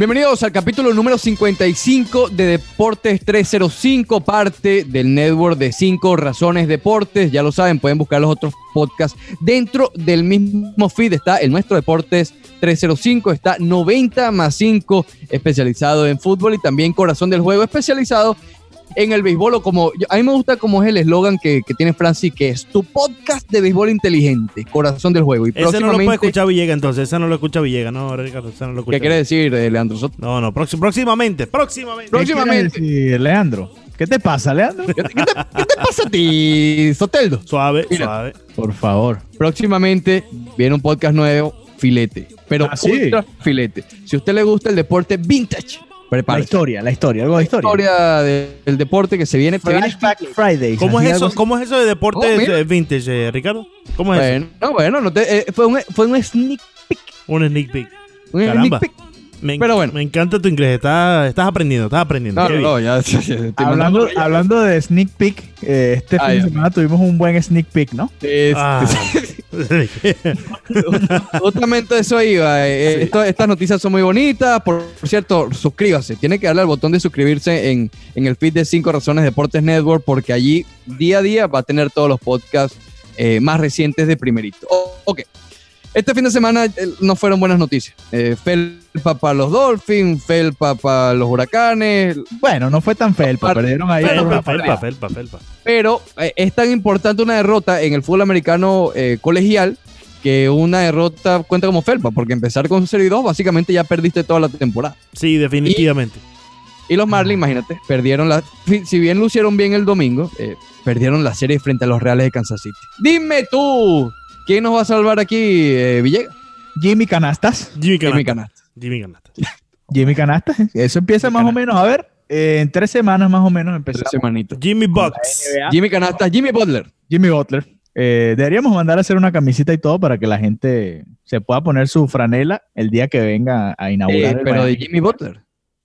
Bienvenidos al capítulo número 55 de Deportes 305, parte del network de 5 Razones Deportes. Ya lo saben, pueden buscar los otros podcasts. Dentro del mismo feed está el nuestro Deportes 305, está 90 más 5 especializado en fútbol y también Corazón del Juego especializado en el béisbol o como a mí me gusta como es el eslogan que, que, tiene Francis que es tu podcast de béisbol inteligente corazón del juego y ese no lo puede escuchar Villega entonces ese no lo escucha Villega no Ricardo ese no lo escucha ¿qué quiere decir eh, Leandro Soto? no no próximamente próximamente próximamente decir, Leandro ¿Qué te pasa, Leandro? ¿Qué te, qué te, qué te pasa a ti, Soteldo? Suave, Mira, suave. Por favor. Próximamente viene un podcast nuevo, Filete. Pero ¿Ah, sí? ultra filete. Si a usted le gusta el deporte vintage, La prepárese. historia, la historia, algo de historia. historia de- del deporte que se viene. se viene Flashback Fridays. ¿Cómo es eso? ¿Cómo es eso de deportes Oh, vintage, eh, Ricardo? ¿Cómo es eso? bueno, bueno, no te- eh, fue, un, fue un sneak Un sneak peek. un Caramba. sneak peek. Me, Pero bueno. me encanta tu inglés. Estás, estás aprendiendo, estás aprendiendo. No, Qué no, bien. no, ya, ya, ya, estoy Hablando, hablando de sneak peek, eh, este Ah, fin de semana tuvimos un buen sneak peek, ¿no? Este, Ah. Justamente eso iba. eh, esto- estas noticias son muy bonitas. Por cierto, suscríbase. Tiene que darle al botón de suscribirse en, en el feed de 5 Razones Deportes Network porque allí día a día va a tener todos los podcasts eh, más recientes de primerito. O- ok. Este fin de semana eh, no fueron buenas noticias. Eh, felpa para los Dolphins, felpa para los Huracanes, Bueno, no fue tan felpa, perdieron ahí. felpa, felpa, felpa, felpa. pero eh, es tan importante una derrota en el fútbol americano colegial que una derrota cuenta como felpa, porque empezar con 0 y 2 básicamente ya perdiste toda la temporada. Sí, definitivamente. Y los Marlins, imagínate, perdieron la. Si bien lucieron bien el domingo, perdieron la serie frente a los Reales de Kansas City. Dime tú, ¿quién nos va a salvar aquí, eh, Villegas? Jimmy Canastas. Jimmy Jimmy Canasta. Canasta. Jimmy Canasta. Jimmy Canastas. Eso empieza Jimmy más o Canastas. menos, a ver, eh, en tres semanas más o menos Tres empezamos. semanitas. Jimmy Bucks. Jimmy Canasta, Jimmy Butler. Jimmy Butler. Eh, deberíamos mandar a hacer una camisita y todo para que la gente se pueda poner su franela el día que venga a inaugurar. Eh, el pero de. Jimmy Butler.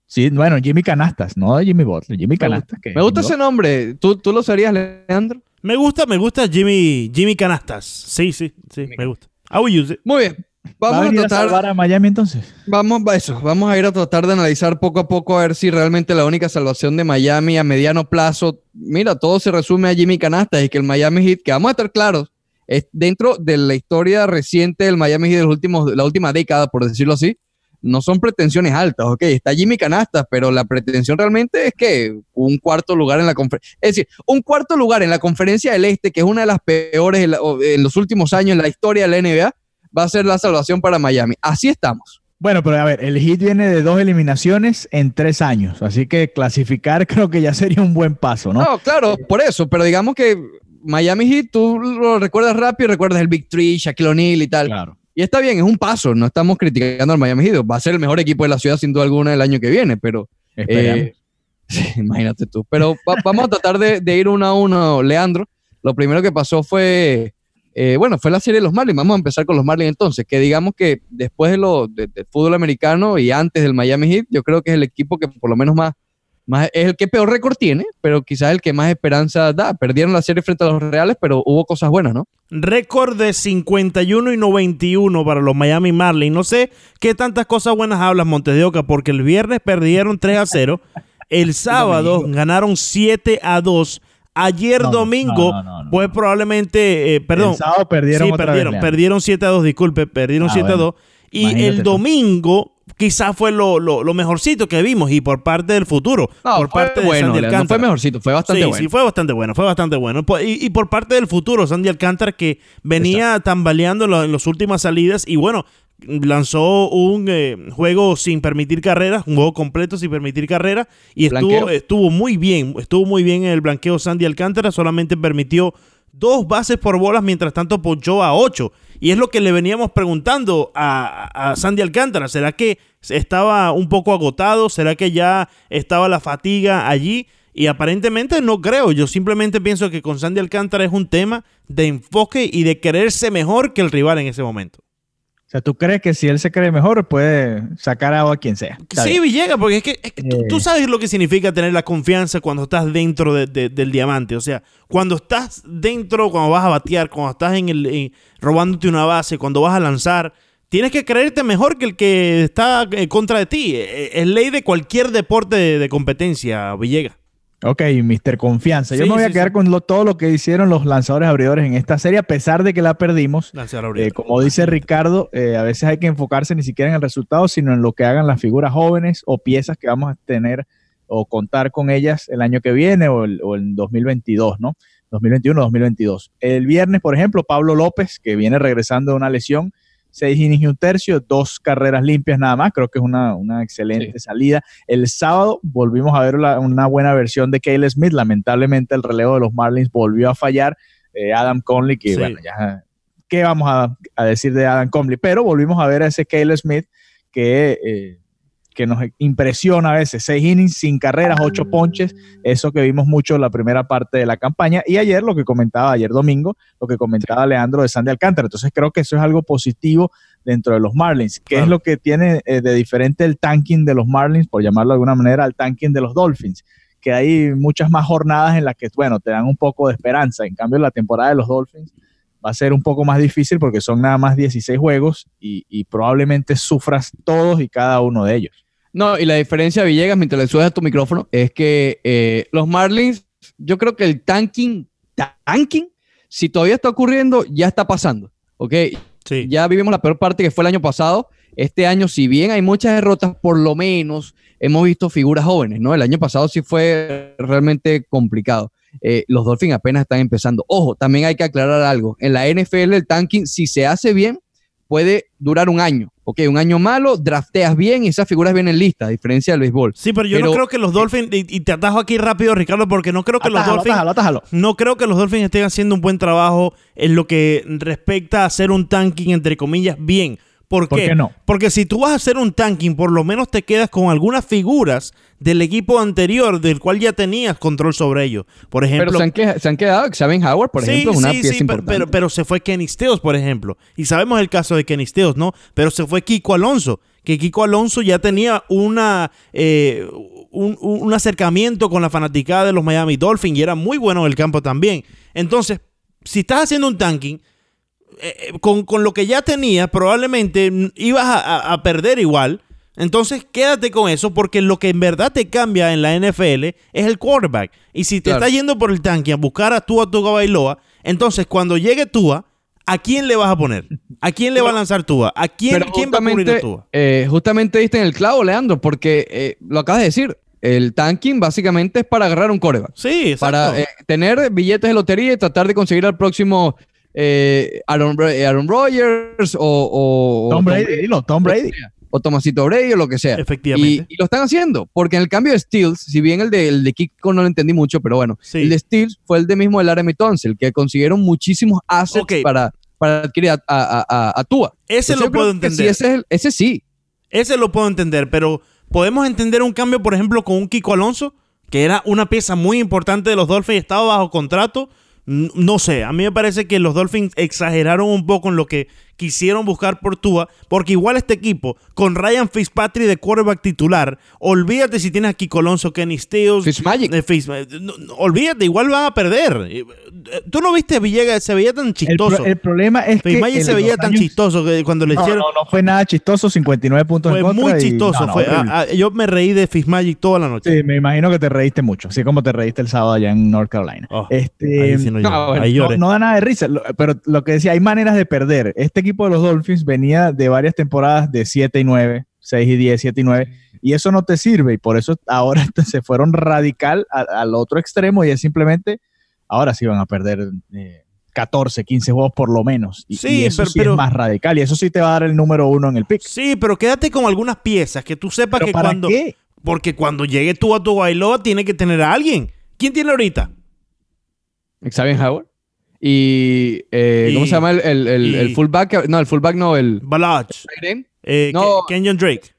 Sí, bueno, Jimmy Canastas, no de Jimmy Butler, Jimmy Canastas. que- Me gusta ese nombre. ¿Tú, tú lo sabías, Leandro? Me gusta, me gusta Jimmy, Jimmy Canastas. Sí, sí, sí, me gusta. I will use it. Muy bien. ¿Va a Vamos a venir a tratar. salvar a Miami entonces? Vamos a eso, vamos a ir a tratar de analizar poco a poco a ver si realmente la única salvación de Miami a mediano plazo, mira, todo se resume a Jimmy Canasta y que el Miami Heat, que vamos a estar claros, es dentro de la historia reciente del Miami Heat de los últimos, la última década, por decirlo así, no son pretensiones altas, ok, está Jimmy Canasta, pero la pretensión realmente es que un cuarto lugar en la conferencia, es decir, un cuarto lugar en la conferencia del Este, que es una de las peores en, la- o- en los últimos años en la historia de la NBA, va a ser la salvación para Miami. Así estamos. Bueno, pero a ver, el Heat viene de dos eliminaciones en tres años, así que clasificar creo que ya sería un buen paso, ¿no? No, claro, por eso, pero digamos que Miami Heat, tú lo recuerdas rápido, recuerdas el Big Three, Shaquille O'Neal y tal. Claro. Y está bien, es un paso, no estamos criticando al Miami Heat, va a ser el mejor equipo de la ciudad sin duda alguna el año que viene, pero eh, imagínate tú. Pero va- vamos a tratar de, de ir uno a uno, Leandro. Lo primero que pasó fue, eh, bueno, fue la serie de los Marlins. Vamos a empezar con los Marlins entonces, que digamos que después de lo, de- del fútbol americano y antes del Miami Heat, yo creo que es el equipo que por lo menos más, más es el que peor récord tiene, pero quizás el que más esperanza da. Perdieron la serie frente a los Reales, pero hubo cosas buenas, ¿no? Récord de 51 y 91 para los Miami Marlins. No sé qué tantas cosas buenas hablas, Montes de Oca, porque el viernes perdieron 3 a 0. El sábado ganaron 7 a 2. Ayer No, domingo no, no, no, fue no. probablemente, eh, perdón, El sábado perdieron sí, otra perdieron, vez, perdieron 7 a 2, disculpe, perdieron Ah, 7 a bueno. 2. Y Imagínate el domingo quizás fue lo, lo- lo mejorcito que vimos y por parte del futuro, No, por fue parte de Sandy no fue mejorcito, fue bastante sí, bueno. sí, fue bastante bueno, fue bastante bueno. Po- Y, y por parte del futuro, Sandy Alcántara que venía tambaleando en, las últimas salidas y bueno, lanzó un eh, juego sin permitir carreras, un juego completo sin permitir carreras y estuvo, estuvo muy bien, estuvo muy bien en el blanqueo Sandy Alcántara, solamente permitió dos bases por bolas, mientras tanto ponchó a ocho. Y es lo que le veníamos preguntando a, a Sandy Alcántara. ¿Será que estaba un poco agotado? ¿Será que ya estaba la fatiga allí? Y aparentemente no creo. Yo simplemente pienso que con Sandy Alcántara es un tema de enfoque y de quererse mejor que el rival en ese momento. O sea, ¿tú crees que si él se cree mejor puede sacar agua a quien sea? Sí. Villegas, porque es que, es que tú, Eh. tú sabes lo que significa tener la confianza cuando estás dentro de- de- del diamante. O sea, cuando estás dentro, cuando vas a batear, cuando estás en el, en- robándote una base, cuando vas a lanzar, tienes que creerte mejor que el que está eh, contra de ti. Eh, Es ley de cualquier deporte de, de competencia, Villegas. Ok, Mr. Confianza. Yo Sí, me voy a quedar sí. con lo- todo lo que hicieron los lanzadores abridores en esta serie, a pesar de que la perdimos. Eh, como dice Ricardo, eh, a veces hay que enfocarse ni siquiera en el resultado, sino en lo que hagan las figuras jóvenes o piezas que vamos a tener o contar con ellas el año que viene o, el, o en 2022, ¿no? 2021-2022. El viernes, por ejemplo, Pablo López, que viene regresando de una lesión, seis innings y un tercio, dos carreras limpias nada más, creo que es una, una excelente salida. El sábado volvimos a ver la- una buena versión de Cale Smith, lamentablemente el relevo de los Marlins volvió a fallar, Eh, Adam Conley, que Sí. bueno, ya, ¿qué vamos a, a decir de Adam Conley? Pero volvimos a ver a ese Cale Smith que... eh, que nos impresiona a veces, seis innings sin carreras, ocho ponches, eso que vimos mucho en la primera parte de la campaña. Y ayer, lo que comentaba, ayer domingo, lo que comentaba Leandro de Sandy Alcántara. Entonces creo que eso es algo positivo dentro de los Marlins. ¿Qué Claro. es lo que tiene eh, de diferente el tanking de los Marlins, por llamarlo de alguna manera, al tanking de los Dolphins? Que hay muchas más jornadas en las que, bueno, te dan un poco de esperanza. En cambio, la temporada de los Dolphins va a ser un poco más difícil porque son nada más 16 juegos y, y probablemente sufras todos y cada uno de ellos. No, y la diferencia, Villegas, mientras le subes a tu micrófono, es que eh, los Marlins, yo creo que el tanking, tanking, si todavía está ocurriendo, ya está pasando. ¿Ok? Sí. Ya vivimos la peor parte que fue el año pasado. Este año, si bien hay muchas derrotas, por lo menos hemos visto figuras jóvenes, ¿no? El año pasado sí fue realmente complicado. Eh, los Dolphins apenas están empezando. Ojo, también hay que aclarar algo. En la NFL, el tanking, si se hace bien, puede durar un año. Ok, un año malo, drafteas bien y esas figuras vienen listas, a diferencia del béisbol. Sí, pero yo no creo que los Dolphins, y, y te atajo aquí rápido, Ricardo, porque no creo que los Dolphins atájalo, atájalo. No creo que los Dolphins estén haciendo un buen trabajo en lo que respecta a hacer un tanking, entre comillas, bien. ¿Por ¿Por qué? qué no? Porque si tú vas a hacer un tanking, por lo menos te quedas con algunas figuras del equipo anterior, del cual ya tenías control sobre ellos. Por Pero ejemplo, se han, que- se han quedado, Xavier Howard, por Sí, ejemplo, es una sí, pieza sí, pero, importante. pero, pero se fue Kenny Stills, por ejemplo. Y sabemos el caso de Kenny Stills, ¿no? Pero se fue Kiko Alonso. Que Kiko Alonso ya tenía una, eh, un, un acercamiento con la fanaticada de los Miami Dolphins y era muy bueno en el campo también. Entonces, si estás haciendo un tanking, eh, eh, con, con lo que ya tenías, probablemente ibas a, a- perder igual. Entonces, quédate con eso, porque lo que en verdad te cambia en la NFL es el quarterback. Y si te Claro. estás yendo por el tanque a buscar a Tua Tua Bailoa, entonces cuando llegue Tua, ¿a quién le vas a poner? ¿A quién le va a lanzar Tua? ¿A quién, quién va a cubrir a Tua? eh, justamente diste en el clavo, Leandro, porque eh, lo acabas de decir. El tanking básicamente es para agarrar un coreback. Sí, exacto. Para eh, tener billetes de lotería y tratar de conseguir al próximo eh, Aaron, eh, Aaron Rodgers o, o, Tom o Brady, dilo, Tom Brady. o Tomasito Brady o lo que sea. Efectivamente. Y, y lo están haciendo, porque en el cambio de Steels, si bien el de, el de Kiko no lo entendí mucho, pero bueno, Sí. el de Steels fue el de mismo del Laramie Tunsil, que consiguieron muchísimos assets para, para adquirir a, a, a- a- a Tua. Ese Entonces, lo puedo entender. sí, ese, es el- ese sí. Ese lo puedo entender, pero podemos entender un cambio, por ejemplo, con un Kiko Alonso, que era una pieza muy importante de los Dolphins, estaba bajo contrato. No sé, a mí me parece que los Dolphins exageraron un poco en lo que quisieron buscar por Tua, porque igual este equipo, con Ryan Fitzpatrick de quarterback titular, olvídate si tienes a Kiko Alonso, Kenny Stills, Fitzmagic. eh, Fitz- eh, no, no, olvídate, igual van a perder. Eh, eh, Tú no viste a Villegas, se veía tan El, chistoso. pro- el problema es que. Fitzmagic en se veía tan años- chistoso que cuando le No, hicieron... no, no fue nada chistoso, 59 puntos Fue en contra. muy y- chistoso. fue, horrible. ah, ah, yo me reí de Fitzmagic toda la noche. Sí, me imagino que te reíste mucho, así como te reíste el sábado allá en North Carolina. Oh, este, Ahí sí no ahí no, lloré. no da nada de risa, lo- pero lo que decía, hay maneras de perder. Este equipo de los Dolphins venía de varias temporadas de 7 y 9, 6 y 10, 7 y 9, y eso no te sirve, y por eso ahora se fueron radical a- al otro extremo, y es simplemente, ahora sí van a perder eh, 14, 15 juegos por lo menos, y, Sí, y eso pero- sí pero- es más radical, y eso sí te va a dar el número uno en el pick. Sí, pero quédate con algunas piezas que tú sepas ¿Pero que para cuando. qué? Porque cuando llegue tú a tu bailoa, tiene que tener a alguien. ¿Quién tiene ahorita? Xavier Howard. Y, eh, Y- ¿cómo se llama el, el, el- y- el fullback? No, el fullback no, el Balaj, eh, No. Ke- Kenyon Drake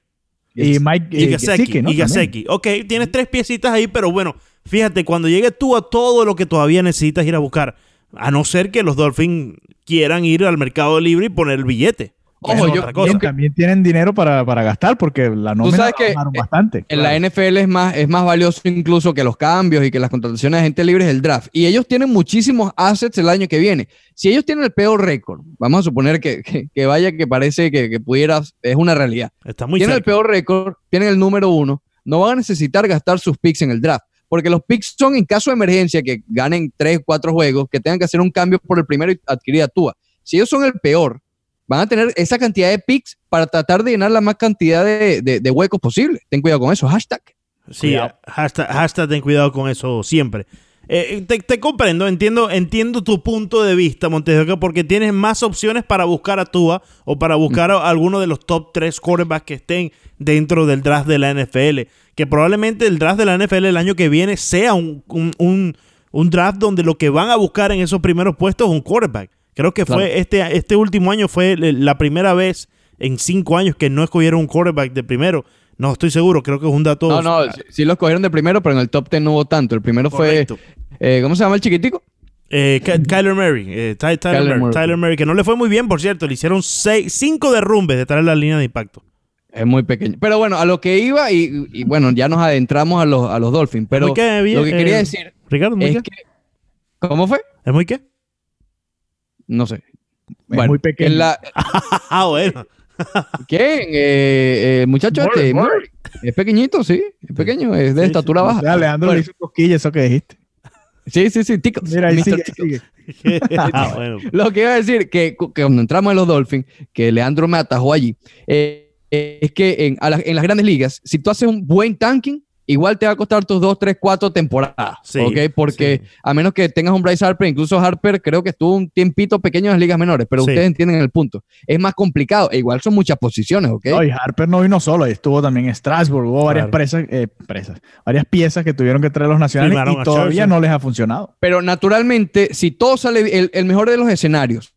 Y Mike y eh, Gasecki. ¿no? Gasecki. Ok, tienes tres piecitas ahí, pero bueno, fíjate, cuando llegue tú a todo lo que todavía necesitas ir a buscar, a no ser que los Dolphins quieran ir al mercado libre y poner el billete. Ojo, yo, también tienen dinero para, gastar porque la nómina sabes que bastante. En la NFL es más, es más valioso incluso que los cambios y que las contrataciones de gente libre es el draft. Y ellos tienen muchísimos assets el año que viene. Si ellos tienen el peor récord, vamos a suponer que, vaya que parece que, pudiera, es una realidad. Está muy tienen el peor récord, tienen el número uno, no van a necesitar gastar sus picks en el draft. Porque los picks son en caso de emergencia que ganen tres, cuatro juegos, que tengan que hacer un cambio por el primero y adquirir a Tua. Si ellos son el peor, van a tener esa cantidad de picks para tratar de llenar la más cantidad de, huecos posible. Ten cuidado con eso, hashtag. Sí, hashtag, ten cuidado con eso siempre. Eh, te, comprendo, entiendo, entiendo tu punto de vista, Montejo, porque tienes más opciones para buscar a Tua o para buscar a alguno de los top 3 quarterbacks que estén dentro del draft de la NFL. Que probablemente el draft de la NFL el año que viene sea un, un draft donde lo que van a buscar en esos primeros puestos es un quarterback. Creo que fue este, este último año fue la primera vez en cinco años que no escogieron un quarterback de primero. No estoy seguro, creo que es un dato. No, no, sí, lo escogieron de primero, pero en el top ten no hubo tanto. El primero fue. Eh, ¿Cómo se llama el chiquitico? Eh, Kyler Murray, eh, Tyler, Murray, que no le fue muy bien, por cierto. Le hicieron seis, cinco derrumbes detrás de la línea de impacto. Es muy pequeño. Pero bueno, a lo que iba, y, bueno, ya nos adentramos a los, a los Dolphins. Pero lo que quería decir. Ricardo, es que, ¿Cómo fue? ¿Es muy qué? No sé. Es muy pequeño. ah, bueno. ¿Quién? Eh, eh, muchacho este. Es pequeñito, sí. Es pequeño, es de estatura baja. Dale, Leandro le hizo cosquillas eso que dijiste. Sí, sí, sí, ticos. Mira, ahí sigue, sigue. ah, bueno. Lo que iba a decir, que, que, cuando entramos en los Dolphins, que Leandro me atajó allí, eh, es que en, en las grandes ligas, si tú haces un buen tanking, igual te va a costar tus dos, tres, cuatro temporadas. ¿Ok? Porque a menos que tengas un Bryce Harper, incluso Harper creo que estuvo un tiempito pequeño en las ligas menores, pero ustedes entienden el punto. Es más complicado. E igual son muchas posiciones, ¿ok? No, y Harper no vino solo, estuvo también en Strasbourg. Hubo varias presas, eh, presas, varias piezas que tuvieron que traer los nacionales y todavía no les ha funcionado. Pero naturalmente, si todo sale, el, mejor de los escenarios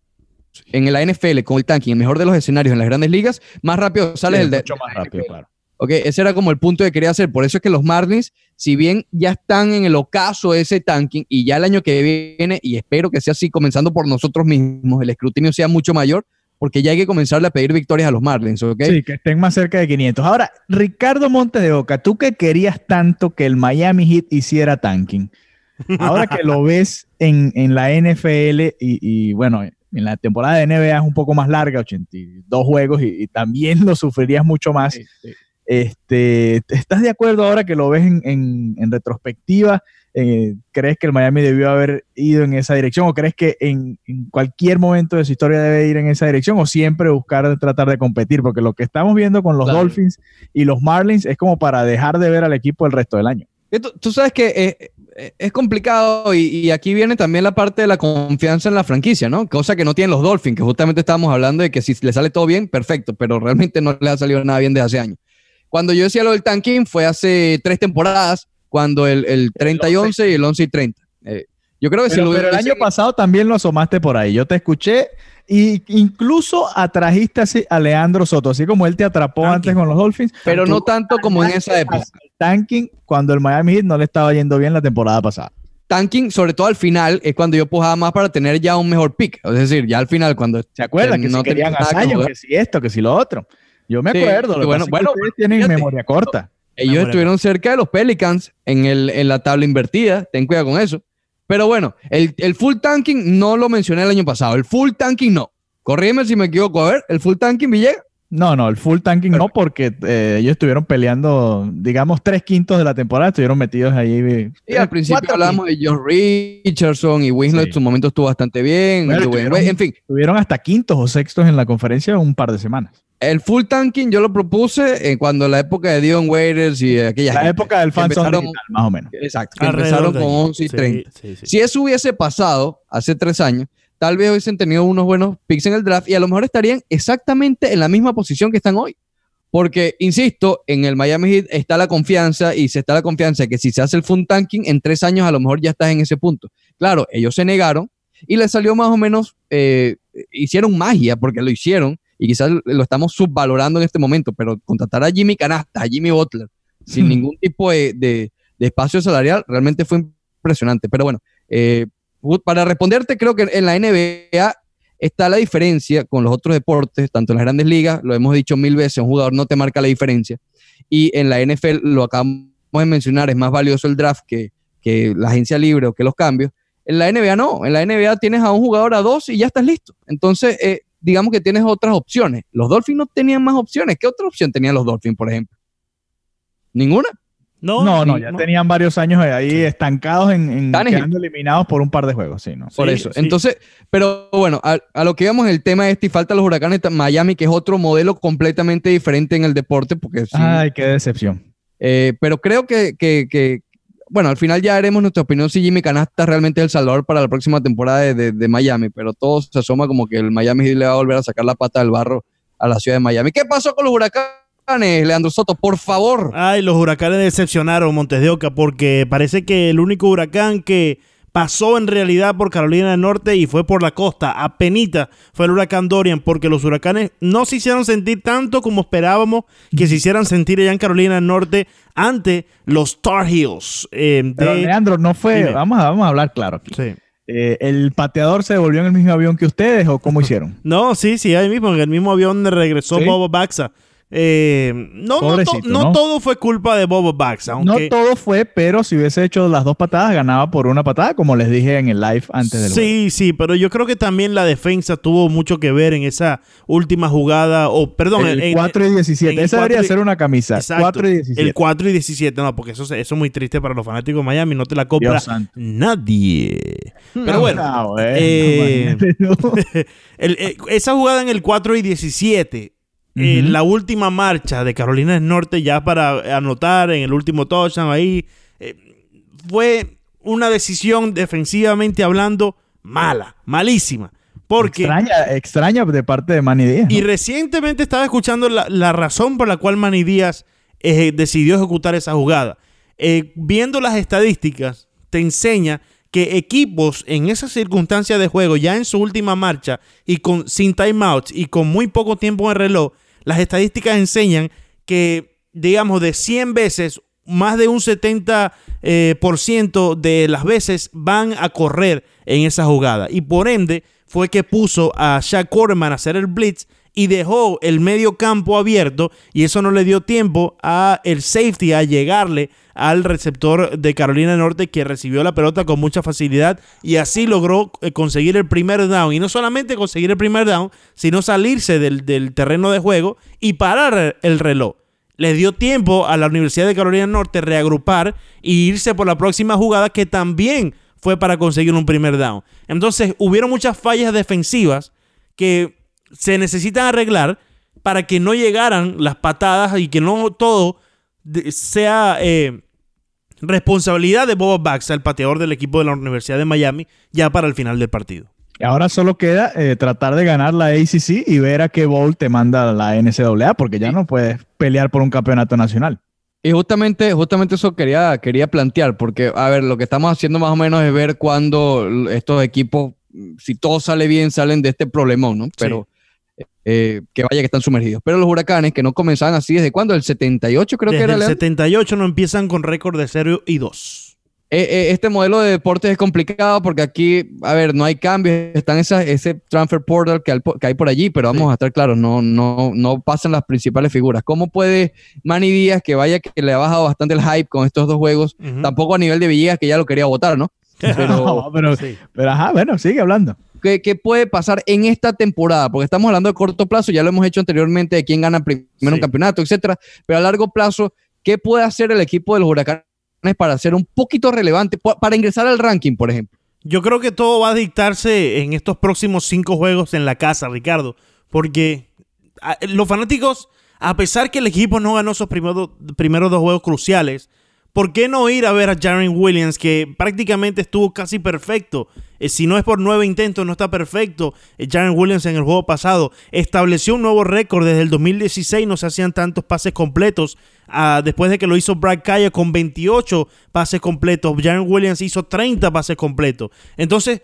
en la NFL con el tanking, el mejor de los escenarios en las grandes ligas, más rápido sale el de. Mucho más rápido, claro. Ok, ese era como el punto que quería hacer. Por eso es que los Marlins, si bien ya están en el ocaso de ese tanking y ya el año que viene, y espero que sea así, comenzando por nosotros mismos, el escrutinio sea mucho mayor, porque ya hay que comenzarle a pedir victorias a los Marlins, ¿ok? Sí, que estén más cerca de 500. Ahora, Ricardo Monte de Oca, tú que querías tanto que el Miami Heat hiciera tanking, ahora que lo ves en, la NFL y, bueno, en la temporada de NBA es un poco más larga, 82 juegos, y, también lo sufrirías mucho más. Sí, sí. Este, ¿Estás de acuerdo ahora que lo ves en, retrospectiva? Eh, ¿Crees que el Miami debió haber ido en esa dirección o crees que en, cualquier momento de su historia debe ir en esa dirección o siempre buscar tratar de competir? Porque lo que estamos viendo con los Dolphins y los Marlins es como para dejar de ver al equipo el resto del año. Tú, sabes que eh, eh, es complicado y, aquí viene también la parte de la confianza en la franquicia, ¿no? Cosa que no tienen los Dolphins, que justamente estábamos hablando de que si le sale todo bien, perfecto, pero realmente no le ha salido nada bien desde hace años. Cuando yo decía lo del tanking fue hace tres temporadas, cuando el, el 30 y 11 y el 11 y 30. Eh, yo creo que si lo el año pasado también lo asomaste por ahí. Yo te escuché e incluso atrajiste así a Leandro Soto, así como él te atrapó antes con los Dolphins. Pero no tanto como en esa época. Tanking cuando el Miami Heat no le estaba yendo bien la temporada pasada. Tanking, sobre todo al final, es cuando yo pujaba más para tener ya un mejor pick. Es decir, ya al final, cuando. ¿Se acuerdan? Que no si querían años, que si esto, que si lo otro. Yo me acuerdo. bueno, bueno, tienen memoria corta. Ellos estuvieron cerca de los Pelicans en, el, en la tabla invertida. Ten cuidado con eso. Pero bueno, el, el, full tanking no lo mencioné el año pasado. El full tanking no. Corrígeme si me equivoco. A ver, ¿el full tanking Villegas? No, no, el full tanking no, porque eh, ellos estuvieron peleando, digamos, tres quintos de la temporada, estuvieron metidos ahí. Y al principio hablamos de John Richardson y Winslow en su momento estuvo bastante bien. en fin. Tuvieron hasta quintos o sextos en la conferencia un par de semanas. El full tanking yo lo propuse en cuando la época de Dion Waiters y aquella La época del fan más o menos. Exacto, empezaron con 11 y 30. Si eso hubiese pasado hace tres años, tal vez hubiesen tenido unos buenos picks en el draft y a lo mejor estarían exactamente en la misma posición que están hoy. Porque, insisto, en el Miami Heat está la confianza y se está la confianza de que si se hace el full tanking, en tres años a lo mejor ya estás en ese punto. Claro, ellos se negaron y les salió más o menos, eh, hicieron magia porque lo hicieron y quizás lo estamos subvalorando en este momento, pero contratar a Jimmy Canasta, a Jimmy Butler, sin ningún tipo de, espacio salarial, realmente fue impresionante. Pero bueno, eh, para responderte, creo que en la NBA está la diferencia con los otros deportes, tanto en las grandes ligas, lo hemos dicho mil veces, un jugador no te marca la diferencia, y en la NFL lo acabamos de mencionar, es más valioso el draft que, que la agencia libre o que los cambios. En la NBA no, en la NBA tienes a un jugador a dos y ya estás listo. Entonces, eh, digamos que tienes otras opciones. Los Dolphins no tenían más opciones. ¿Qué otra opción tenían los Dolphins, por ejemplo? Ninguna. No, no, no, ya tenían varios años ahí estancados en, quedando eliminados por un par de juegos, sí, ¿no? Por eso. Entonces, pero bueno, a, lo que íbamos en el tema este y falta los huracanes Miami, que es otro modelo completamente diferente en el deporte, porque Ay, qué decepción. Eh, pero creo que, que, bueno, al final ya haremos nuestra opinión si Jimmy Canasta realmente es el salvador para la próxima temporada de, de, Miami, pero todo se asoma como que el Miami le va a volver a sacar la pata del barro a la ciudad de Miami. ¿Qué pasó con los huracanes? Leandro Soto, por favor. Ay, los huracanes decepcionaron Montes de Oca porque parece que el único huracán que pasó en realidad por Carolina del Norte y fue por la costa, a penita, fue el huracán Dorian, porque los huracanes no se hicieron sentir tanto como esperábamos que se hicieran sentir allá en Carolina del Norte ante los Tar Heels. Eh, Pero Leandro, no fue, vamos a, vamos a hablar claro aquí. Sí. Eh, ¿El pateador se devolvió en el mismo avión que ustedes o cómo hicieron? No, sí, sí, ahí mismo, en el mismo avión regresó Bobo Baxa. Eh, no, no, todo fue culpa de Bobo Bax. Aunque... No todo fue, pero si hubiese hecho las dos patadas, ganaba por una patada, como les dije en el live antes del Sí, sí, pero yo creo que también la defensa tuvo mucho que ver en esa última jugada, o perdón, el 4 y 17. Esa debería ser una camisa. 4 y 17. El 4 y 17, no, porque eso, eso es muy triste para los fanáticos de Miami, no te la compra nadie. Pero bueno, eh, eh, esa jugada en el 4 y 17 eh, la última marcha de Carolina del Norte, ya para anotar en el último touchdown ahí, eh, fue una decisión defensivamente hablando mala, malísima. Porque, extraña, extraña de parte de Manny Díaz. Y recientemente estaba escuchando la, razón por la cual Manny Díaz eh, decidió ejecutar esa jugada. viendo las estadísticas, te enseña que equipos en esa circunstancia de juego, ya en su última marcha y con sin timeouts y con muy poco tiempo en el reloj, las estadísticas enseñan que, digamos, de 100 veces, más de un 70% eh, por ciento de las veces van a correr en esa jugada. Y por ende, fue que puso a Shaq Quarterman a hacer el blitz y dejó el medio campo abierto y eso no le dio tiempo a el safety a llegarle al receptor de Carolina Norte que recibió la pelota con mucha facilidad y así logró eh, conseguir el primer down. Y no solamente conseguir el primer down, sino salirse del, del terreno de juego y parar el reloj. Les dio tiempo a la Universidad de Carolina Norte reagrupar e irse por la próxima jugada que también fue para conseguir un primer down. Entonces hubieron muchas fallas defensivas que se necesitan arreglar para que no llegaran las patadas y que no todo sea eh, responsabilidad de Bob Baxa, el pateador del equipo de la Universidad de Miami, ya para el final del partido. Ahora solo queda eh, tratar de ganar la ACC y ver a qué bowl te manda la NCAA, porque ya no puedes pelear por un campeonato nacional. Y justamente, justamente eso quería, quería plantear, porque, a ver, lo que estamos haciendo más o menos es ver cuándo estos equipos, si todo sale bien, salen de este problemón, ¿no? Pero eh, que vaya que están sumergidos. Pero los huracanes que no comenzaban así, ¿desde cuándo? ¿El 78 creo que era? El 78 no empiezan con récord de 0 y 2. Eh, eh, este modelo de deporte es complicado porque aquí, a ver, no hay cambios, están esas, ese transfer portal que, hay por allí, pero vamos a estar claros, no, no, no pasan las principales figuras. ¿Cómo puede Manny Díaz, que vaya que le ha bajado bastante el hype con estos dos juegos, tampoco a nivel de Villegas, que ya lo quería votar, ¿no? Pero, pero, pero ajá, bueno, sigue hablando. ¿Qué, puede pasar en esta temporada? Porque estamos hablando de corto plazo, ya lo hemos hecho anteriormente de quién gana primero un campeonato, etcétera. Pero a largo plazo, ¿qué puede hacer el equipo de los huracanes para ser un poquito relevante, para ingresar al ranking, por ejemplo? Yo creo que todo va a dictarse en estos próximos cinco juegos en la casa, Ricardo, porque los fanáticos, a pesar que el equipo no ganó sus primeros, primeros dos juegos cruciales, ¿Por qué no ir a ver a Jaren Williams, que prácticamente estuvo casi perfecto? Eh, si no es por nueve intentos, no está perfecto. Eh, Jaren Williams en el juego pasado estableció un nuevo récord. Desde el 2016 no se hacían tantos pases completos. Ah, después de que lo hizo Brad Kaya con 28 pases completos, Jaren Williams hizo 30 pases completos. Entonces,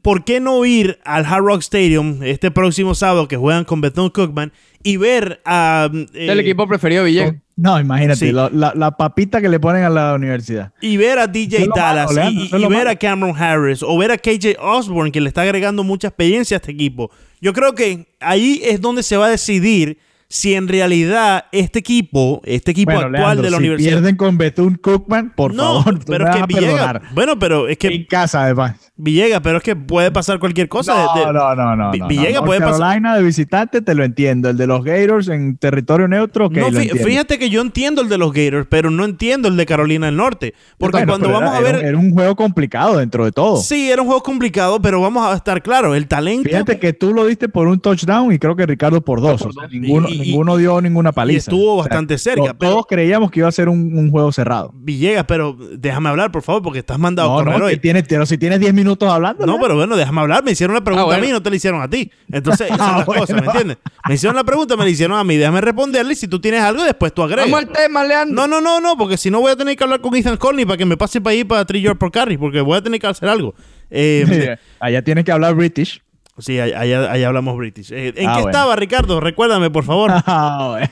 ¿por qué no ir al Hard Rock Stadium este próximo sábado que juegan con Bethune Cookman y ver a... eh, el equipo preferido Villegas. No, imagínate, la, la, papita que le ponen a la universidad. Y ver a DJ Dallas, y, ver a Cameron Harris, o ver a KJ Osborne, que le está agregando mucha experiencia a este equipo. Yo creo que ahí es donde se va a decidir si en realidad este equipo, este equipo actual de la si universidad. pierden con Bethune Cookman, por favor, pero es que Villegas, bueno, pero es que en casa además. Villegas, pero es que puede pasar cualquier cosa. No, no, no, no, Villegas puede pasar. Carolina de visitante te lo entiendo, el de los Gators en territorio neutro, que no, fíjate que yo entiendo el de los Gators, pero no entiendo el de Carolina del Norte, porque cuando vamos a ver era, un juego complicado dentro de todo. Sí, era un juego complicado, pero vamos a estar claros, el talento. Fíjate que tú lo diste por un touchdown y creo que Ricardo por dos, o sea, ninguno ninguno dio ninguna paliza. Y estuvo bastante cerca. todos creíamos que iba a ser un, juego cerrado. Villegas, pero déjame hablar, por favor, porque estás mandado a correr hoy. Tienes, pero si tienes 10 minutos hablando. No, pero bueno, déjame hablar. Me hicieron la pregunta ah, a mí, no te la hicieron a ti. Entonces, esa es la ah, cosa, ¿me entiendes? Me hicieron la pregunta, me la hicieron a mí. Déjame responderle y si tú tienes algo, después tú agregas. Vamos al tema, Leandro. No, no, no, no, porque si no voy a tener que hablar con Ethan Conley para que me pase para ir para Tree por Carry, porque voy a tener que hacer algo. Eh, allá tienes que hablar British. Sí, allá, hablamos British. Eh, ¿En ah, qué estaba, Ricardo? Recuérdame, por favor. Ah,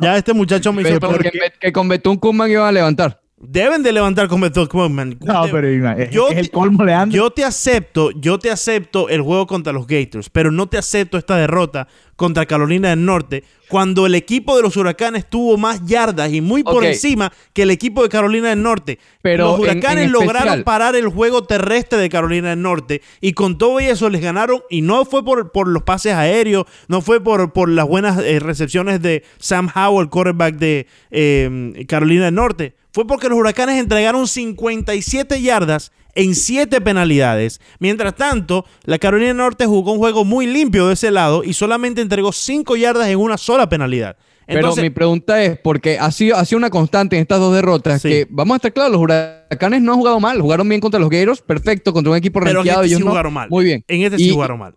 ya este muchacho me hizo... Que, que, con Betún Kuman iban a levantar. Deben de levantar con Betún Kuman. No, pero es, yo es el colmo, Leandro. Yo te acepto, yo te acepto el juego contra los Gators, pero no te acepto esta derrota contra Carolina del Norte, cuando el equipo de los Huracanes tuvo más yardas y muy por encima que el equipo de Carolina del Norte. Pero los Huracanes lograron parar el juego terrestre de Carolina del Norte y con todo eso les ganaron y no fue por, por los pases aéreos, no fue por, por las buenas eh, recepciones de Sam Howell, quarterback de eh, Carolina del Norte. Fue porque los Huracanes entregaron 57 yardas en siete penalidades. Mientras tanto, la Carolina Norte jugó un juego muy limpio de ese lado y solamente entregó cinco yardas en una sola penalidad. Pero mi pregunta es, porque ha sido, ha sido una constante en estas dos derrotas, que vamos a estar claros, los huracanes no han jugado mal, jugaron bien contra los Gators, perfecto, contra un equipo Pero en este sí jugaron mal. Muy bien. En este sí jugaron mal.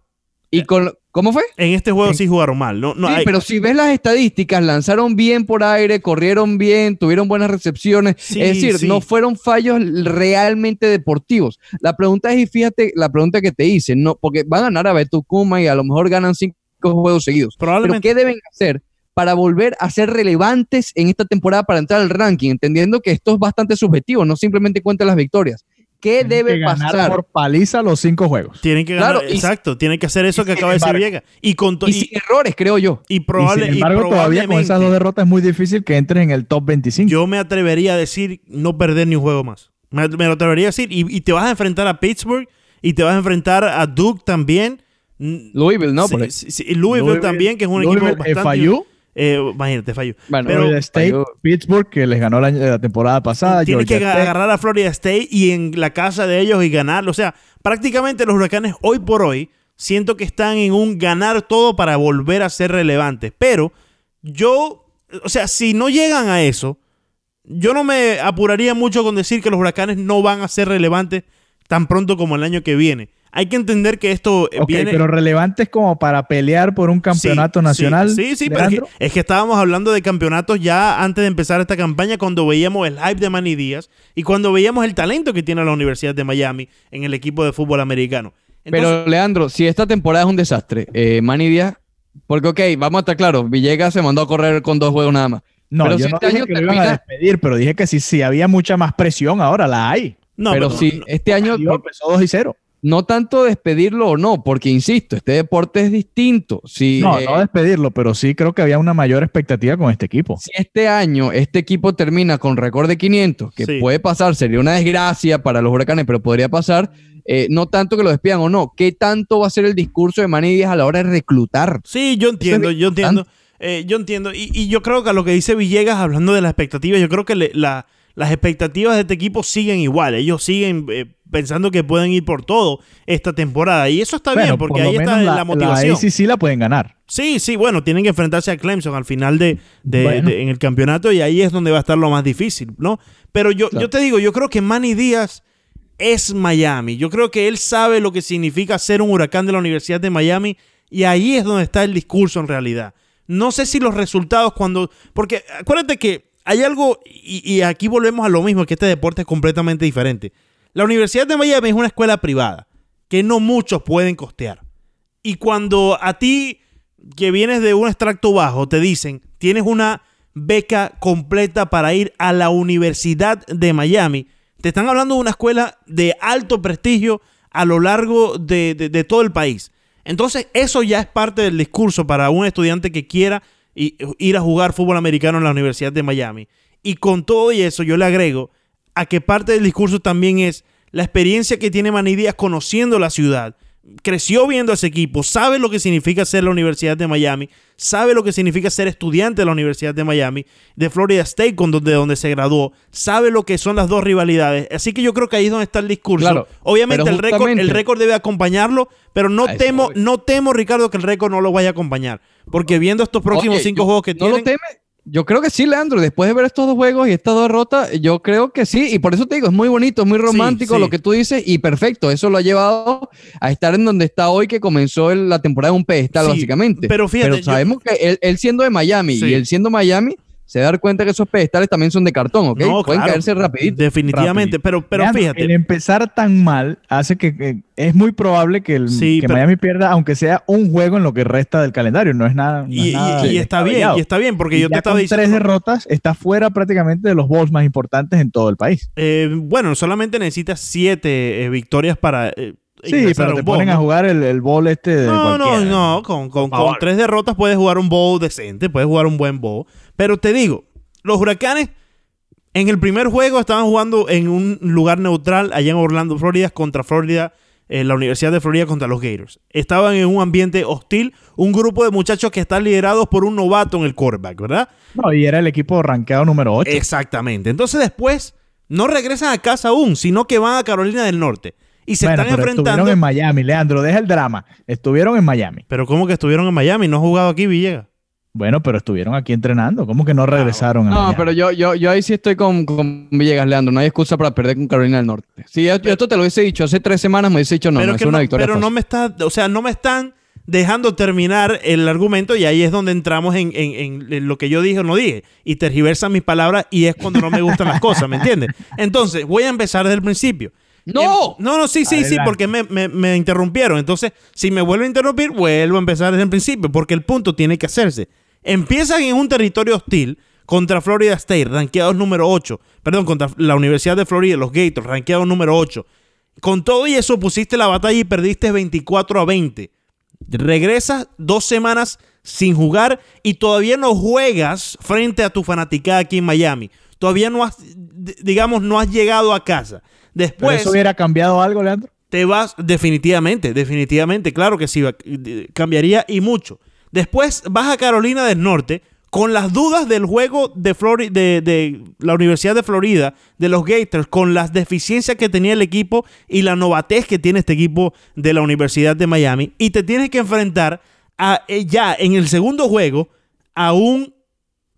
Y con, ¿Cómo fue? En este juego sí jugaron mal. No, no sí, pero si ves las estadísticas, lanzaron bien por aire, corrieron bien, tuvieron buenas recepciones. es decir, no fueron fallos realmente deportivos. La pregunta es, y fíjate, la pregunta que te hice, no, porque van a ganar a Betucuma y a lo mejor ganan cinco juegos seguidos. Probablemente. Pero ¿qué deben hacer para volver a ser relevantes en esta temporada para entrar al ranking? Entendiendo que esto es bastante subjetivo, no simplemente cuenta las victorias. ¿Qué debe pasar? por paliza los cinco juegos. Tienen que ganar, exacto, tienen que hacer eso que acaba de decir Viega. Y con y, sin errores, creo yo. Y, probable, sin embargo, todavía con esas dos derrotas es muy difícil que entres en el top 25. Yo me atrevería a decir no perder ni un juego más. Me, lo atrevería a decir. Y, te vas a enfrentar a Pittsburgh y te vas a enfrentar a Duke también. Louisville, ¿no? Louisville, también, que es un equipo bastante... Eh, imagínate, falló. Bueno, Florida State, Pittsburgh, que les ganó la, temporada pasada. Tiene que agarrar a Florida State y en la casa de ellos y ganarlo. O sea, prácticamente los huracanes hoy por hoy siento que están en un ganar todo para volver a ser relevantes. Pero yo, o sea, si no llegan a eso, yo no me apuraría mucho con decir que los huracanes no van a ser relevantes tan pronto como el año que viene hay que entender que esto eh, viene... pero relevantes como para pelear por un campeonato nacional. Sí, sí, pero es que, estábamos hablando de campeonatos ya antes de empezar esta campaña cuando veíamos el hype de Manny Díaz y cuando veíamos el talento que tiene la Universidad de Miami en el equipo de fútbol americano. pero Leandro, si esta temporada es un desastre, eh, Manny Díaz, porque ok, vamos a estar claros, Villegas se mandó a correr con dos juegos nada más. No, pero yo no este dije que lo iban a despedir, pero dije que si, si había mucha más presión, ahora la hay. No, pero, si este año empezó 2 y 0 no tanto despedirlo o no, porque insisto, este deporte es distinto. Si, no, no eh, despedirlo, pero sí creo que había una mayor expectativa con este equipo. Si este año este equipo termina con récord de 500, que puede pasar, sería una desgracia para los huracanes, pero podría pasar, eh, no tanto que lo despidan o no, ¿qué tanto va a ser el discurso de Manny Díaz a la hora de reclutar? Sí, yo entiendo, yo entiendo. Eh, yo entiendo. Y, yo creo que a lo que dice Villegas, hablando de las expectativas, yo creo que las expectativas de este equipo siguen igual. Ellos siguen pensando que pueden ir por todo esta temporada. Y eso está bien, porque ahí está la, motivación. La sí la pueden ganar. Sí, sí, bueno, tienen que enfrentarse a Clemson al final de, en el campeonato y ahí es donde va a estar lo más difícil, ¿no? Pero yo, yo te digo, yo creo que Manny Díaz es Miami. Yo creo que él sabe lo que significa ser un huracán de la Universidad de Miami y ahí es donde está el discurso en realidad. No sé si los resultados cuando... Porque acuérdate que hay algo, y, y aquí volvemos a lo mismo, que este deporte es completamente diferente. La Universidad de Miami es una escuela privada. que no muchos pueden costear. Y cuando a ti, que vienes de un extracto bajo, te dicen, tienes una beca completa para ir a la Universidad de Miami, te están hablando de una escuela de alto prestigio a lo largo de, todo el país. Entonces, eso ya es parte del discurso para un estudiante que quiera ir a jugar fútbol americano en la Universidad de Miami. Y con todo y eso, yo le agrego a que parte del discurso también es la experiencia que tiene Manny conociendo la ciudad. Creció viendo ese equipo, sabe lo que significa ser la Universidad de Miami, sabe lo que significa ser estudiante de la Universidad de Miami, de Florida State, con donde, donde se graduó, sabe lo que son las dos rivalidades. Así que yo creo que ahí es donde está el discurso. Obviamente el récord, el récord debe acompañarlo, pero no temo, no temo, Ricardo, que el récord no lo vaya a acompañar. Porque viendo estos próximos cinco juegos que ¿no Lo teme? Yo creo que sí, Leandro. Después de ver estos dos juegos y estas dos derrotas, yo creo que sí. Y por eso te digo, es muy bonito, es muy romántico lo que tú dices y perfecto. Eso lo ha llevado a estar en donde está hoy, que comenzó la temporada de un pedestal, básicamente. Pero fíjate. Pero sabemos que él, siendo de Miami y él siendo Miami, se da cuenta que esos pedestales también son de cartón, ¿ok? No, Pueden caerse rapidito. Definitivamente, pero, pero fíjate. El empezar tan mal hace que, es muy probable que, el, Miami pierda, aunque sea un juego en lo que resta del calendario. No es nada. y, está bien, y está bien, porque yo te estaba diciendo. tres derrotas, está fuera prácticamente de los bowls más importantes en todo el país. Eh, bueno, solamente necesitas siete eh, victorias para. Eh, Sí, pero te ponen a jugar el, el bowl este de No, no, no. Con, con, tres derrotas puedes jugar un bowl decente, puedes jugar un buen bowl. Pero te digo, los huracanes en el primer juego estaban jugando en un lugar neutral allá en Orlando, Florida, contra Florida, en eh, la Universidad de Florida contra los Gators. Estaban en un ambiente hostil, un grupo de muchachos que están liderados por un novato en el quarterback, ¿verdad? No, y era el equipo rankeado número 8. Exactamente. Entonces después no regresan a casa aún, sino que van a Carolina del Norte y se están enfrentando. Estuvieron en Miami, Leandro, deja el drama. Estuvieron en Miami. Pero ¿cómo que estuvieron en Miami? ¿No ha jugado aquí Villegas? Bueno, pero estuvieron aquí entrenando. ¿Cómo que no regresaron? no, pero yo, yo, yo ahí sí estoy con, con, Villegas, Leandro. No hay excusa para perder con Carolina del Norte. Si esto te lo hubiese dicho hace tres semanas, me hubiese dicho no, no es una victoria. Pero no me está, o sea, no me están dejando terminar el argumento y ahí es donde entramos en, en, en, lo que yo dije o no dije y tergiversan mis palabras y es cuando no me gustan las cosas, ¿me entiendes? Entonces, voy a empezar desde el principio. ¡No! Em, no, no, sí, sí, sí, porque me, interrumpieron. Entonces, si me vuelvo a interrumpir, vuelvo a empezar desde el principio, porque el punto tiene que hacerse. Empiezan en un territorio hostil contra Florida State, rankeados número 8. Perdón, contra la Universidad de Florida, los Gators, rankeados número 8. Con todo y eso pusiste la batalla y perdiste 24 a 20. Regresas dos semanas sin jugar y todavía no juegas frente a tu fanaticada aquí en Miami. Todavía no has, digamos, no has llegado a casa. Después. ¿Eso hubiera cambiado algo, Leandro? Te vas, definitivamente, definitivamente, claro que sí, cambiaría y mucho. Después vas a Carolina del Norte con las dudas del juego de, de, de, la Universidad de Florida, de los Gators, con las deficiencias que tenía el equipo y la novatez que tiene este equipo de la Universidad de Miami. Y te tienes que enfrentar a, eh, ya en el segundo juego a un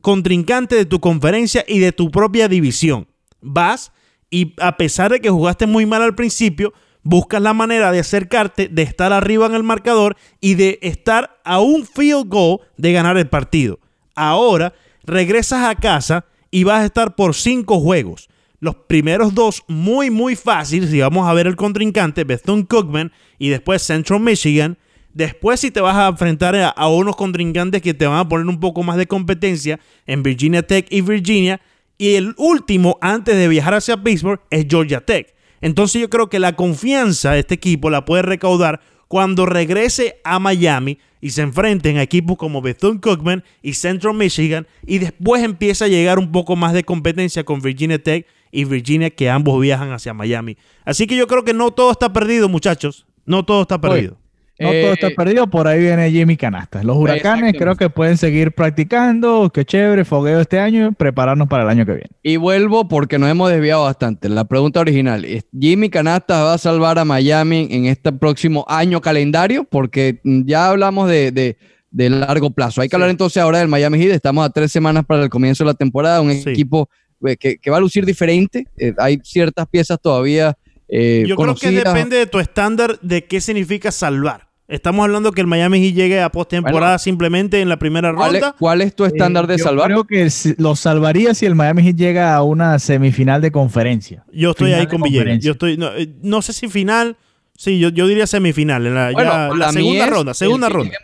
contrincante de tu conferencia y de tu propia división. Vas y a pesar de que jugaste muy mal al principio, buscas la manera de acercarte, de estar arriba en el marcador y de estar a un field goal de ganar el partido. Ahora regresas a casa y vas a estar por cinco juegos. Los primeros dos muy muy fáciles, si vamos a ver el contrincante, Bethune Cookman y después Central Michigan. Después si te vas a enfrentar a, a unos contrincantes que te van a poner un poco más de competencia en Virginia Tech y Virginia, y el último, antes de viajar hacia Pittsburgh, es Georgia Tech. Entonces yo creo que la confianza de este equipo la puede recaudar cuando regrese a Miami y se enfrenten a equipos como Bethune Cookman y Central Michigan y después empieza a llegar un poco más de competencia con Virginia Tech y Virginia que ambos viajan hacia Miami. Así que yo creo que no todo está perdido, muchachos. No todo está perdido. No todo está eh, perdido, por ahí viene Jimmy Canasta. Los huracanes creo que pueden seguir practicando, qué chévere, fogueo este año, prepararnos para el año que viene. Y vuelvo porque nos hemos desviado bastante. La pregunta original, ¿Jimmy Canasta va a salvar a Miami en este próximo año calendario? Porque ya hablamos de, largo plazo. Hay que hablar entonces ahora del Miami Heat. Estamos a tres semanas para el comienzo de la temporada, un equipo eh, que, va a lucir diferente. Eh, hay ciertas piezas todavía. Yo creo que depende de tu estándar de qué significa salvar. Estamos hablando que el Miami Heat llegue a postemporada simplemente en la primera ronda. ¿Cuál es tu estándar de eh, salvar? Creo que lo salvaría si el Miami Heat llega a una semifinal de conferencia. Yo estoy ahí con Villegas. Yo estoy, no, eh, no, sé si final, Sí, yo, yo diría semifinal, en la, Bueno, ya- para la mí segunda es ronda, segunda que ronda.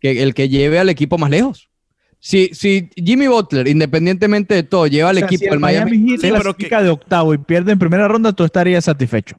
que el que lleve al equipo más lejos. Si, si Jimmy Butler, independientemente de todo, lleva al O sea, equipo si el del Miami, Miami Heat Sí, pero clasifica de octavo y pierde en primera ronda, tú estarías satisfecho.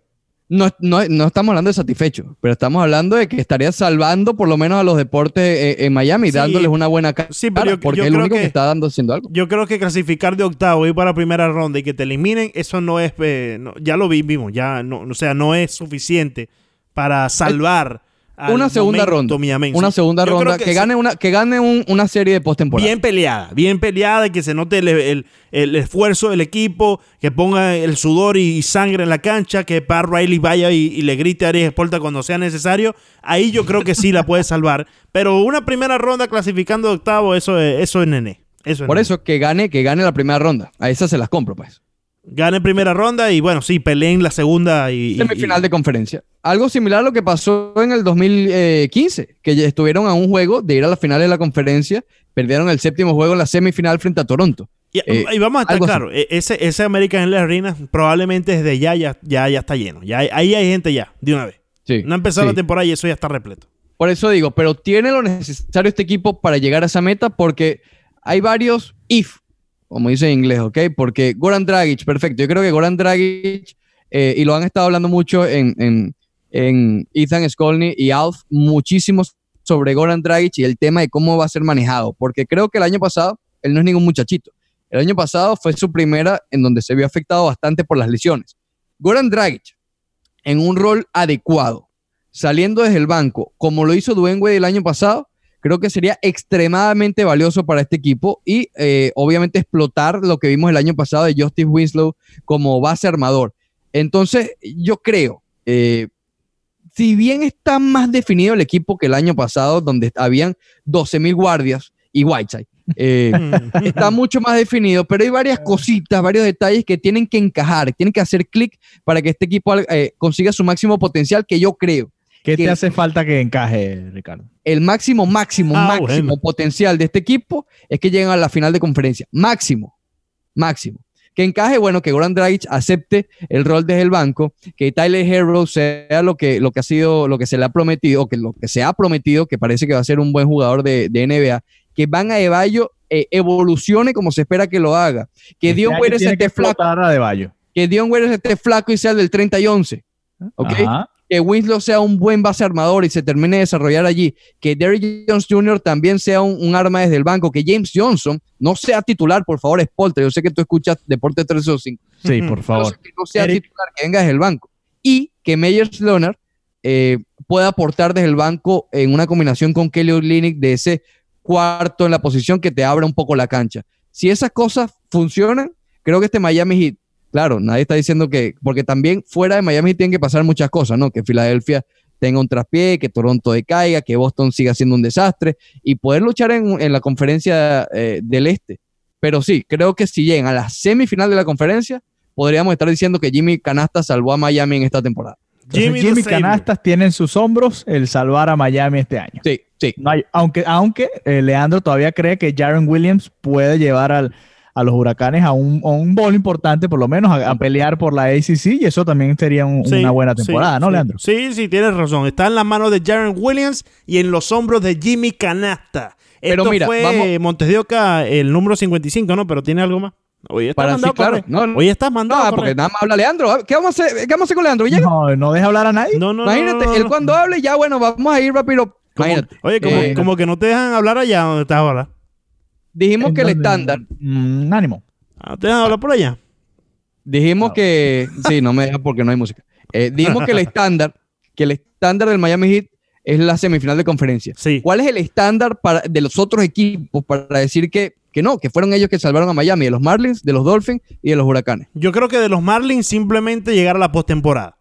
No, no, no estamos hablando de satisfecho, pero estamos hablando de que estaría salvando por lo menos a los deportes eh, en Miami, Sí. dándoles una buena cara, Sí, pero yo- porque yo es el único que, que- está dando haciendo algo. Yo creo que clasificar de octavo y ir para primera ronda y que te eliminen, eso no es, eh, no- ya lo vi- vimos, ya no, o sea, no es suficiente para salvar al Una segunda ronda. miamense. Una segunda Yo ronda que, gane una que gane un- una serie de postemporada. bien peleada, bien peleada y que se note el, el- el esfuerzo del equipo, que ponga el sudor y, y sangre en la cancha, que Pat Riley vaya y, y le grite a Arias Esporta cuando sea necesario. Ahí yo creo que sí la puede salvar. Pero una primera ronda clasificando de octavo, eso es, eso es nené. Eso es Por nené. eso que gane que gane la primera ronda. A esas se las compro pues. Gane primera ronda y bueno, sí, peleen la segunda y... Semifinal y- de conferencia. Algo similar a lo que pasó en el 2015, que estuvieron a un juego de ir a la final de la conferencia, perdieron el séptimo juego en la semifinal frente a Toronto. Y, Eh, y vamos a estar claros, e- ese, ese American Airlines Arena probablemente desde ya ya, ya, ya está lleno. Ya, ahí hay gente ya, de una vez. Sí, No ha empezado sí. la temporada y eso ya está repleto. Por eso digo, pero tiene lo necesario este equipo para llegar a esa meta porque hay varios if, como dice en inglés, ¿ok? Porque Goran Dragic, perfecto. Yo creo que Goran Dragic, eh, y lo han estado hablando mucho en, en, en Ethan Skolny y Alf, muchísimo sobre Goran Dragic y el tema de cómo va a ser manejado. Porque creo que el año pasado, él no es ningún muchachito. El año pasado fue su primera en donde se vio afectado bastante por las lesiones. Goran Dragic, en un rol adecuado, saliendo desde el banco, como lo hizo Dwayne Wade el año pasado, creo que sería extremadamente valioso para este equipo y eh, obviamente explotar lo que vimos el año pasado de Justice Winslow como base armador. Entonces, yo creo, eh, si bien está más definido el equipo que el año pasado, donde habían 12.000 guardias y Whiteside, eh, está mucho más definido, pero hay varias cositas, varios detalles que tienen que encajar, tienen que hacer clic para que este equipo eh, consiga su máximo potencial, que yo creo. ¿Qué que- te hace falta que encaje, Ricardo? El máximo, máximo, Ah, máximo bueno. potencial de este equipo es que lleguen a la final de conferencia. Máximo, máximo. Que encaje, bueno, que Goran Dragic acepte el rol desde el banco, que Tyler Hero sea lo que, lo que ha sido, lo que se le ha prometido, o que lo que se ha prometido, que parece que va a ser un buen jugador de, de NBA, que Van a Evallo eh, evolucione como se espera que lo haga, que Este Dion Waiters que esté flaco, a Adebayo. que Dion Waiters esté flaco y sea del 30 y 11, ¿ok? Ajá. Que Winslow sea un buen base armador y se termine de desarrollar allí, que Derrick Jones Jr. también sea un, un arma desde el banco, que James Johnson no sea titular, por favor, Spolter, yo sé que tú escuchas Deporte 305, Sí, por favor. que no sea Eric. titular, que venga desde el banco, y que Meyers Leonard eh, pueda aportar desde el banco en una combinación con Kelly Olynyk de ese cuarto en la posición que te abra un poco la cancha. Si esas cosas funcionan, creo que este Miami Heat, claro, nadie está diciendo que, porque también fuera de Miami tienen que pasar muchas cosas, ¿no? Que Filadelfia tenga un traspié, que Toronto decaiga, que Boston siga siendo un desastre y poder luchar en, en la conferencia eh, del este. Pero sí, creo que si llegan a la semifinal de la conferencia, podríamos estar diciendo que Jimmy Canasta salvó a Miami en esta temporada. Entonces, Jimmy Jimmy. Canastas tiene en sus hombros el salvar a Miami este año. Sí, sí. No hay- aunque aunque eh, Leandro todavía cree que Jaron Williams puede llevar al- a los huracanes a un, a un bowl importante, por lo menos, a, a pelear por la ACC, y eso también sería un- Sí, una buena sí, temporada, ¿no, sí. Leandro? Sí, sí, tienes razón. Está en las manos de Jaron Williams y en los hombros de Jimmy Canasta. Pero Esto mira, fue vamos- Montes de Oca el número 55, ¿no? Pero tiene algo más. Hoy estás Para sí, mandado claro. correr. No, no, Hoy estás mandado no, correr. porque nada más habla Leandro. ¿Qué vamos a hacer, ¿Qué vamos a hacer con Leandro? Llega. No, no deja hablar a nadie. No, no, Imagínate, él cuando hable, ya bueno, vamos a ir rápido. Como- Imagínate. Oye, como, Eh, como que no te dejan hablar allá donde estás ahora. Dijimos que el estándar, mm, ánimo. Ah, ¿Te dejan hablar por allá? dijimos Ah, que, sí, no me deja porque no hay música. Eh, dijimos que el estándar, que el estándar del Miami Heat es la semifinal de conferencia. Sí. ¿Cuál es el estándar para, de los otros equipos para decir que, que no, que fueron ellos que salvaron a Miami, de los Marlins, de los Dolphins y de los Huracanes? Yo creo que de los Marlins simplemente llegar a la postemporada.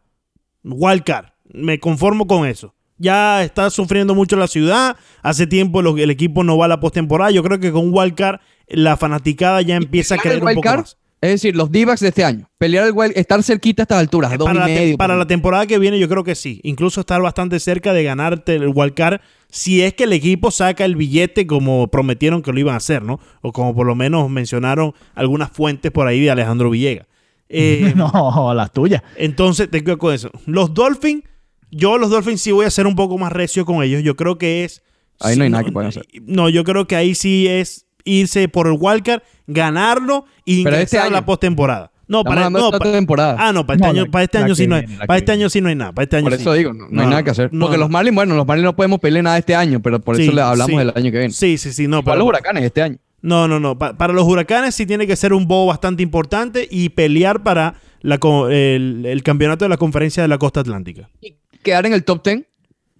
Wild card. Me conformo con eso. Ya está sufriendo mucho la ciudad. Hace tiempo lo- el equipo no va a la postemporada. Yo creo que con Wild card la fanaticada ya empieza a ¿Pelear creer un poco más. Es decir, los d de este año. Pelear el wild, estar cerquita a estas alturas, a dos Para, y la, medio. para la temporada que viene yo creo que sí. Incluso estar bastante cerca de ganarte el Wild card si es que el equipo saca el billete como prometieron que lo iban a hacer, ¿no? O como por lo menos mencionaron algunas fuentes por ahí de Alejandro Villegas. Eh, no, las tuyas. Entonces, te quedo con eso. Los Dolphins, Yo los Dolphins sí voy a ser un poco más recio con ellos. Yo creo que es... Ahí no hay nada que puedan hacer. No, yo creo que ahí sí es irse por el wildcard, ganarlo y este ingresar a la postemporada. No, Estamos para, no, de esta pa- temporada. Ah, no, para este No, año, la- para este año sí no hay. Para este año sí no hay nada. Para este año Por sí. eso digo, no, no hay No, nada que hacer. no, Porque no. los Marlins, bueno, los Marlins no podemos pelear nada este año, pero por Sí, eso le hablamos sí. del año que viene. Sí, sí, sí, no. Para, los huracanes este año. no, no, no. Pa- para los huracanes sí tiene que ser un bobo bastante importante y pelear para la co- el, el campeonato de la conferencia de la costa atlántica. ¿Y quedar en el top 10?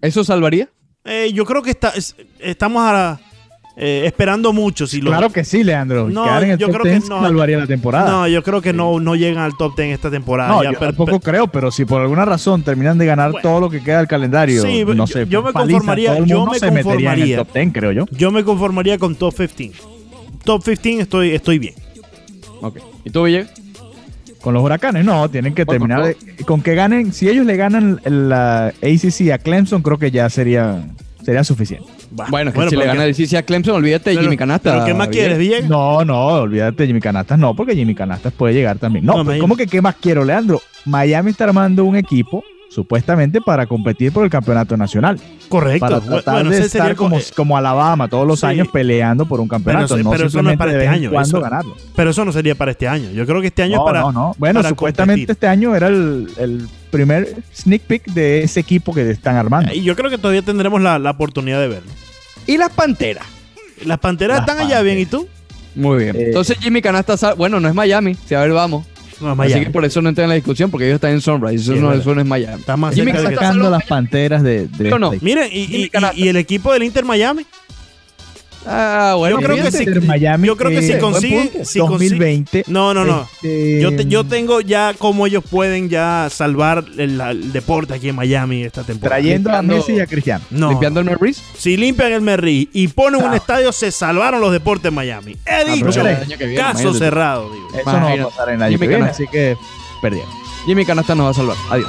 ¿Eso salvaría? Eh, yo creo que está, es- estamos a- eh, esperando mucho. Si lo- Claro que sí, Leandro. No, Quedar en el yo top creo que 10 no. salvaría la temporada. No, yo creo que no, no llegan al top 10 esta temporada. No, Ya, yo per- tampoco per- creo, pero si por alguna razón terminan de ganar Bueno. todo lo que queda del calendario, Sí, no yo- sé, yo me paliza, conformaría- todo el yo me se metería en el conformaría. top 10, creo yo. yo me conformaría con top 15. Top 15 estoy, estoy bien. Ok. ¿Y tú, Villegas? Con los huracanes, no, tienen que terminar con que ganen, si ellos le ganan la ACC a Clemson, creo que ya sería, sería suficiente. Bueno, es que si le ¿qué- gana el CC a Clemson, olvídate de pero- Jimmy Canasta. pero ¿Qué más quieres, Villegas. No, no, olvídate de Jimmy Canastas, no, porque Jimmy Canastas puede llegar también. No, No, pues, ¿cómo que qué más quiero, Leandro? Miami está armando un equipo, supuestamente, para competir por el campeonato nacional. Correcto. Para tratar bueno, de ese estar sería como, eh, como Alabama todos los sí. años peleando por un campeonato, Pero- no pero eso no es simplemente para de este vez año, cuando eso- ganarlo. Pero eso no sería para este año. Yo creo que este año No, es para. no, no. Bueno, para supuestamente competir. este año era el, el primer sneak peek de ese equipo que están armando. Y yo creo que todavía tendremos la, la oportunidad de verlo. ¿Y las Panteras? Las panteras Las están allá bien, ¿y tú? Muy bien. Eh, Entonces Jimmy Canasta, bueno, no es Miami. Si a ver, vamos. No, Así Miami. que por eso no entra en la discusión, porque ellos están en Sunrise. Eso, Sí, es no, verdad. eso no es Miami. Está más Jimmy cerca de las panteras de, de ¿Sí o no? este Miren, y, y- y- y el equipo del Inter Miami. Ah, bueno. Yo creo que. Inter Miami, yo creo que si eh, consigue- buen punto. si 2020. No, no, no. este, Yo, te- yo tengo ya cómo ellos pueden ya salvar el, el deporte aquí en Miami esta temporada. trayendo a Messi y a Cristiano. No. Limpiando el Maurice. Si limpian el Merri y ponen un No. estadio, se salvaron los deportes en Miami. He Ah, dicho. viene, Caso imagínate. cerrado, digo. Eso no va a pasar en el año Jimmy que viene, Canasta. así que perdieron. Jimmy Canasta nos va a salvar. Adiós.